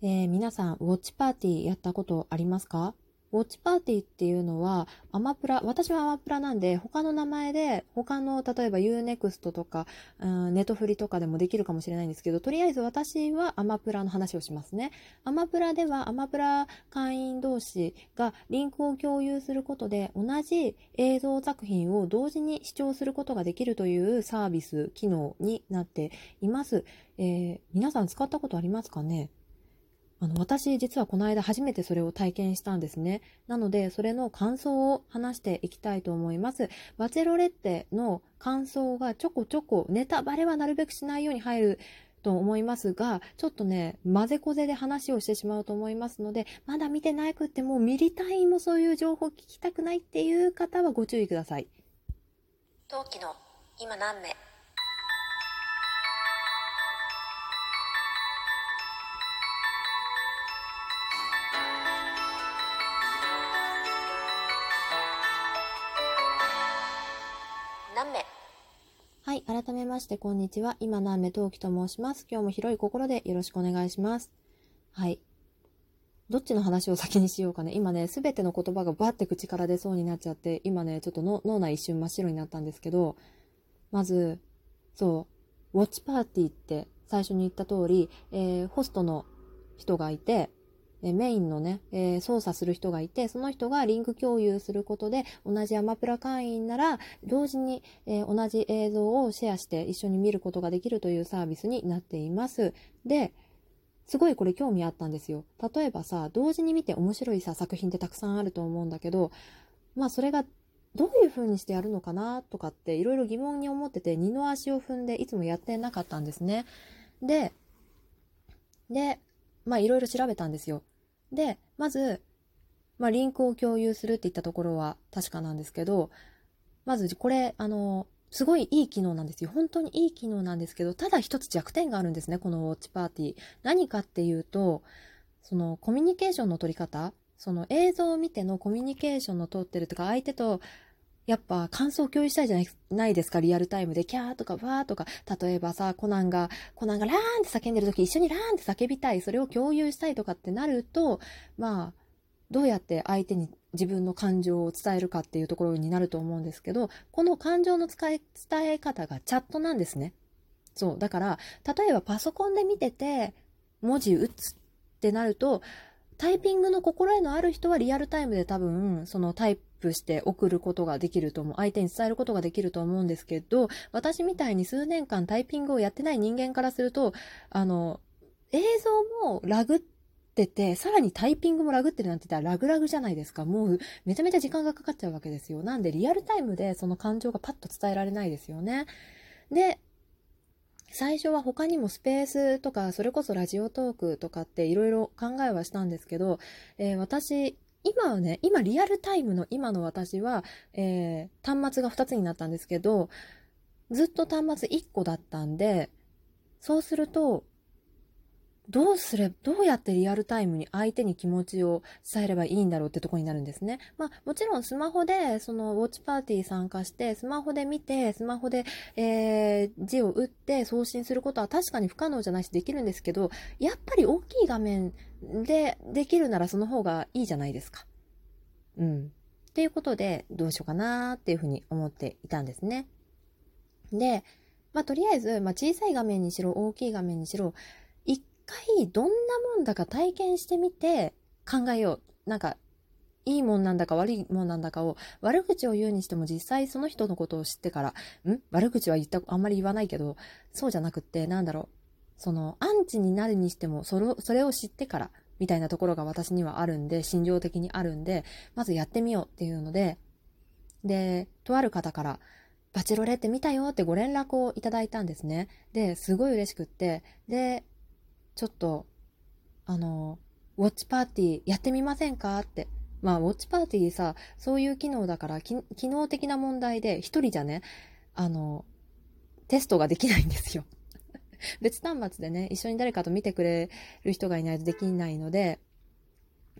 えー、皆さん、ウォッチパーティーやったことありますか？ウォッチパーティーっていうのは、アマプラ、私はアマプラなんで、他の名前で、他の、例えば Unext とか、うん、ネトフリとかでもできるかもしれないんですけど、とりあえず私はアマプラの話をしますね。アマプラでは、アマプラ会員同士がリンクを共有することで、同じ映像作品を同時に視聴することができるというサービス、機能になっています。えー、皆さん使ったことありますかね？あの、私実はこの間初めてそれを体験したんですね。なので、それの感想を話していきたいと思います。バチェロレッテの感想がちょこちょこ、ネタバレはなるべくしないように入ると思いますが、ちょっとね、混ぜこぜで話をしてしまうと思いますので、まだ見てなくっても、ミリ単位もそういう情報聞きたくないっていう方はご注意ください。陶器の今何名？はい改めましてこんにちは。今の雨陶器と申します。今日も広い心でよろしくお願いします。はい。どっちの話を先にしようかね。今ね、すべての言葉がバッて口から出そうになっちゃって、今ね、ちょっと脳内一瞬真っ白になったんですけど、まず、そう、ウォッチパーティーって最初に言った通り、えー、ホストの人がいて、えメインのね、えー、操作する人がいて、その人がリンク共有することで、同じアマプラ会員なら、同時に、えー、同じ映像をシェアして一緒に見ることができるというサービスになっています。で、すごいこれ興味あったんですよ。例えばさ、同時に見て面白いさ、作品ってたくさんあると思うんだけど、まあそれがどういう風にしてやるのかなとかっていろいろ疑問に思ってて、二の足を踏んでいつもやってなかったんですね。で、で、まあいろいろ調べたんですよ。で、まず、まあリンクを共有するって言ったところは確かなんですけど、まずこれ、あの、すごいいい機能なんですよ。本当にいい機能なんですけど、ただ一つ弱点があるんですね、このウォッチパーティー。何かっていうと、そのコミュニケーションの取り方、その映像を見てのコミュニケーションの取ってるとか、相手とやっぱ感想を共有したいじゃないないですか、リアルタイムで。キャーとかバーとか。例えばさ、コナンが、コナンがラーンって叫んでる時一緒にラーンって叫びたい。それを共有したいとかってなると、まあ、どうやって相手に自分の感情を伝えるかっていうところになると思うんですけど、この感情の伝え方がチャットなんですね。そう。だから、例えばパソコンで見てて、文字打つってなると、タイピングの心得のある人はリアルタイムで多分、そのタイププして送ることができると思う。相手に伝えることができると思うんですけど、私みたいに数年間タイピングをやってない人間からすると、あの、映像もラグってて、さらにタイピングもラグってるなんて言ったらラグラグじゃないですか。もうめちゃめちゃ時間がかかっちゃうわけですよ。なんでリアルタイムでその感情がパッと伝えられないですよね。で、最初は他にもスペースとか、それこそラジオトークとかっていろいろ考えはしたんですけど、えー、私、今はね、今リアルタイムの今の私は、えー、端末が2つになったんですけど、ずっと端末1個だったんで、そうすると、どうすれば、どうやってリアルタイムに相手に気持ちを伝えればいいんだろうってとこになるんですね。まあ、もちろんスマホで、その、ウォッチパーティー参加して、スマホで見て、スマホで、えー、字を打って送信することは確かに不可能じゃないしできるんですけど、やっぱり大きい画面でできるならその方がいいじゃないですか。うん。っていうことで、どうしようかなっていうふうに思っていたんですね。で、まあ、とりあえず、まあ、小さい画面にしろ、大きい画面にしろ、回どんなもんだか体験してみて考えよう。なんか、いいもんなんだか悪いもんなんだかを悪口を言うにしても実際その人のことを知ってから、ん？悪口は言った、あんまり言わないけど、そうじゃなくって、なんだろう。その、アンチになるにしても、それそれを知ってから、みたいなところが私にはあるんで、心情的にあるんで、まずやってみようっていうので、で、とある方から、バチロレって見たよってご連絡をいただいたんですね。で、すごい嬉しくって、で、ちょっと、あの、ウォッチパーティーやってみませんか？って。まあ、ウォッチパーティーさ、そういう機能だから、機能的な問題で、一人じゃね、あの、テストができないんですよ。別端末でね、一緒に誰かと見てくれる人がいないとできないので、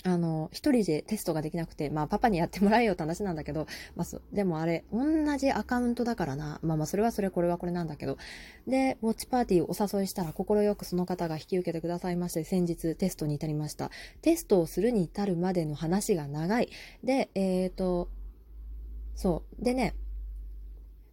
あの、一人でテストができなくて、まあ、パパにやってもらえよって話なんだけど、まあ、でもあれ、同じアカウントだからな。まあまあ、それはそれ、これはこれなんだけど。で、ウォッチパーティーをお誘いしたら、快くその方が引き受けてくださいまして、先日テストに至りました。テストをするに至るまでの話が長い。で、えっ、ー、と、そう。でね、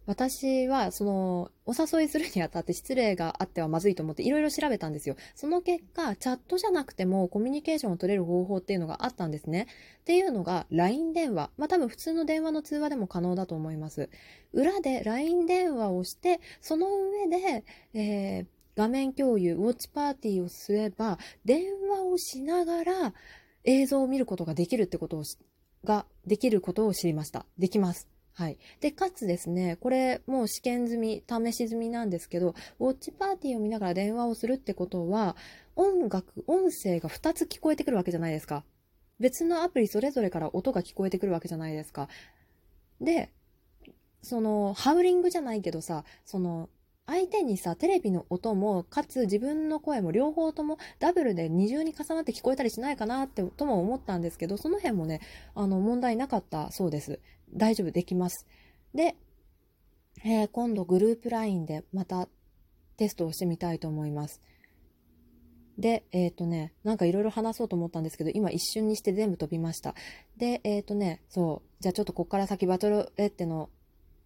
私は、その、お誘いするにあたって失礼があってはまずいと思っていろいろ調べたんですよ。その結果、チャットじゃなくてもコミュニケーションを取れる方法っていうのがあったんですね。っていうのが LINE 電話。まあ多分普通の電話の通話でも可能だと思います。裏で LINE 電話をして、その上で、えー、画面共有、ウォッチパーティーをすれば、電話をしながら映像を見ることができるってことをができることを知りました。できます。はい。で、かつですね、これもう試験済み、試し済みなんですけど、ウォッチパーティーを見ながら電話をするってことは、音楽、音声が2つ聞こえてくるわけじゃないですか。別のアプリそれぞれから音が聞こえてくるわけじゃないですか。で、その、ハウリングじゃないけどさ、その、相手にさ、テレビの音も、かつ自分の声も両方ともダブルで二重に重なって聞こえたりしないかなって、とも思ったんですけど、その辺もね、あの、問題なかったそうです。大丈夫できます。で、えー、今度グループ LINE でまたテストをしてみたいと思います。で、えっ、ー、とね、なんかいろいろ話そうと思ったんですけど、今一瞬にして全部飛びました。で、えっ、ー、とね、そう、じゃあちょっとこっから先バトルレッテの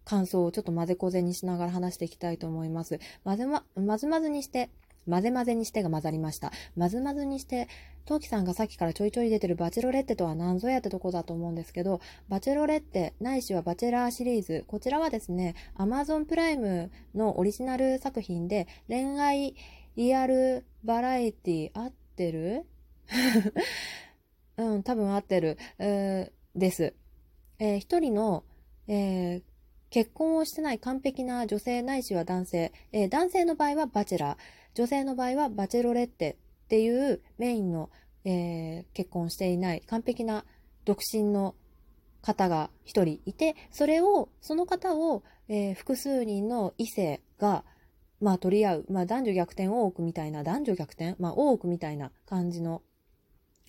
感想をちょっと混ぜこぜにしながら話していきたいと思います。混ぜま、まずまずにして、混ぜ混ぜにしてが混ざりました。混ぜ混ぜにして、トウキさんがさっきからちょいちょい出てるバチェロレッテとは何ぞやってとこだと思うんですけど、バチェロレッテ、ないしはバチェラーシリーズ、こちらはですね、アマゾンプライムのオリジナル作品で、恋愛リアルバラエティ、合ってる？うん、多分合ってる、えー、です。えー、一人の、えー、結婚をしてない完璧な女性ないしは男性、えー、男性の場合はバチェラー、女性の場合はバチェロレッテっていうメインの、えー、結婚していない完璧な独身の方が一人いて、それを、その方を、えー、複数人の異性が、まあ取り合う、まあ男女逆転多くみたいな、男女逆転まあ多くみたいな感じの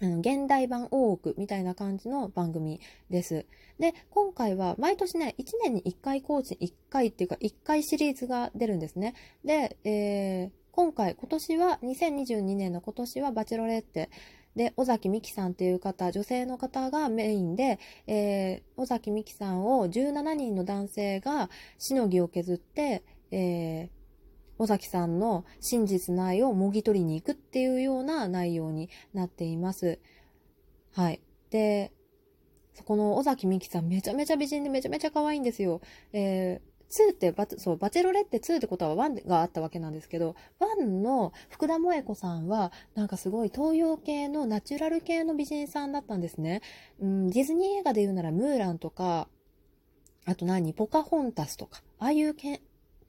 うん、現代版大奥みたいな感じの番組です。で、今回は毎年ね、1年に1回更新、1回っていうか1回シリーズが出るんですね。で、えー、今回、今年は、2022年の今年はバチェロレッテで、尾崎美紀さんっていう方、女性の方がメインで、えー、尾崎美紀さんを17人の男性がしのぎを削って、えー、尾崎さんの真実の愛をもぎ取りに行くっていうような内容になっています。はい。で、そこの尾崎美紀さんめちゃめちゃ美人でめちゃめちゃ可愛いんですよ。えー、2ってバそう、バチェロレって2ってことは1があったわけなんですけど、1の福田萌子さんは、なんかすごい東洋系のナチュラル系の美人さんだったんですね。うん、ディズニー映画で言うならムーランとか、あと何？ポカホンタスとか、ああいうけん、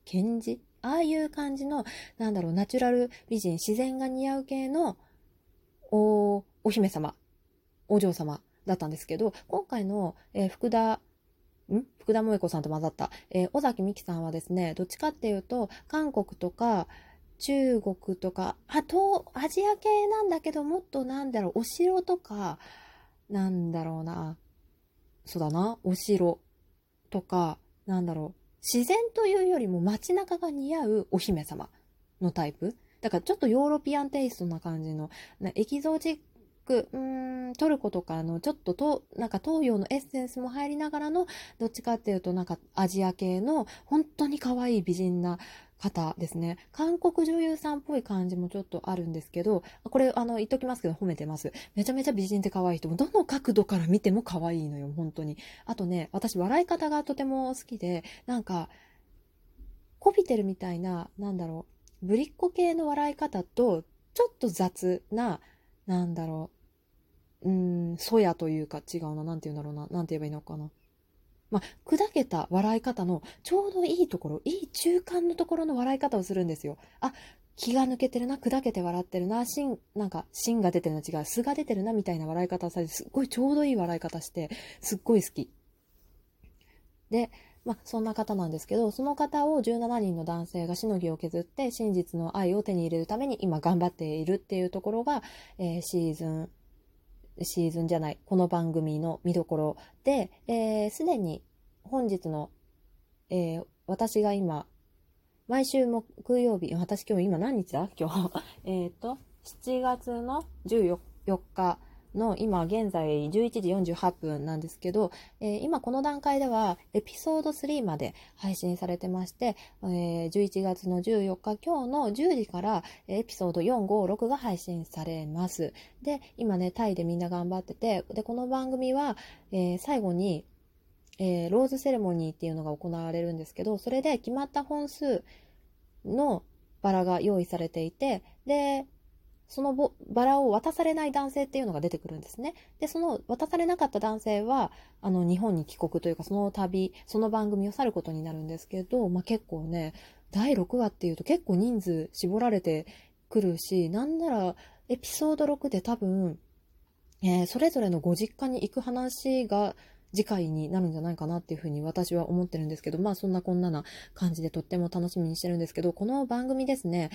検事？ああいう感じの、なんだろう、ナチュラル美人、自然が似合う系の、お、お姫様、お嬢様だったんですけど、今回の、えー、福田、ん？福田萌子さんと混ざった、えー、尾崎美紀さんはですね、どっちかっていうと、韓国とか、中国とか、あと、アジア系なんだけど、もっとなんだろう、お城とか、なんだろうな、そうだな、お城とか、なんだろう、自然というよりも街中が似合うお姫様のタイプ。だからちょっとヨーロピアンテイストな感じの、エキゾチック、うーん、トルコとかのちょっとと、なんか東洋のエッセンスも入りながらの、どっちかっていうとなんかアジア系の本当に可愛い美人な方ですね。韓国女優さんっぽい感じもちょっとあるんですけど、これ、あの、言っときますけど、褒めてます。めちゃめちゃ美人で可愛い人も、どの角度から見ても可愛いのよ、本当に。あとね、私、笑い方がとても好きで、なんか、こびてるみたいな、なんだろう、ぶりっ子系の笑い方と、ちょっと雑な、なんだろう、うん、そやというか違うな、なんて言うんだろうな、なんて言えばいいのかな。まあ、砕けた笑い方のちょうどいいところ、いい中間のところの笑い方をするんですよ。あ、気が抜けてるな、砕けて笑ってるな、芯、なんか、芯が出てるな違う、素が出てるな、みたいな笑い方をされて、すっごいちょうどいい笑い方して、すっごい好き。で、まあ、そんな方なんですけど、その方を17人の男性がしのぎを削って真実の愛を手に入れるために今頑張っているっていうところが、えー、シーズンシーズンじゃない、この番組の見どころで、す、えー、で、に本日の、えー、私が今、毎週木曜日、私今日今何日だ？今日。えっと、7月の14日の今現在11時48分なんですけど、えー、今この段階ではエピソード3まで配信されてまして、えー、11月の14日今日の10時からエピソード456が配信されます。で、今ね、タイでみんな頑張ってて、で、この番組は、えー、最後に、えローズセレモニーっていうのが行われるんですけど、それで決まった本数のバラが用意されていて、で、そのバラを渡されない男性っていうのが出てくるんですね。で、その渡されなかった男性は、あの、日本に帰国というか、その旅、その番組を去ることになるんですけど、まあ、結構ね、第6話っていうと結構人数絞られてくるし、なんなら、エピソード6で多分、えー、それぞれのご実家に行く話が次回になるんじゃないかなっていうふうに私は思ってるんですけど、まあそんなこんなな感じでとっても楽しみにしてるんですけど、この番組ですね、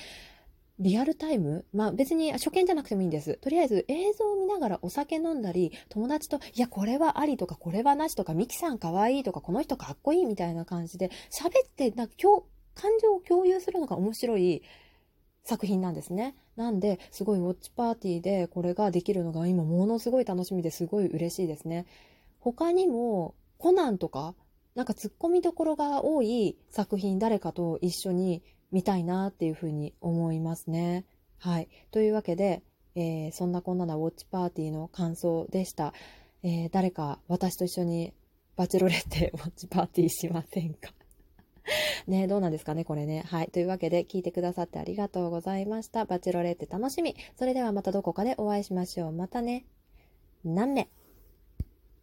リアルタイム？まあ別に初見じゃなくてもいいんです。とりあえず映像を見ながらお酒飲んだり、友達と、いや、これはありとか、これはなしとか、ミキさんかわいいとか、この人かっこいいみたいな感じで、喋って、なんか今日、感情を共有するのが面白い作品なんですね。なんで、すごいウォッチパーティーでこれができるのが今ものすごい楽しみですごい嬉しいですね。他にも、コナンとか、なんか突っ込みどころが多い作品誰かと一緒に見たいなっていうふうに思いますね。はい。というわけで、えー、そんなこんななウォッチパーティーの感想でした。えー、誰か私と一緒にバチェロレッテ ウォッチパーティーしませんか？ねどうなんですかねこれね。はい。というわけで聞いてくださってありがとうございました。バチェロレッテ楽しみ。それではまたどこかでお会いしましょう。またね。何名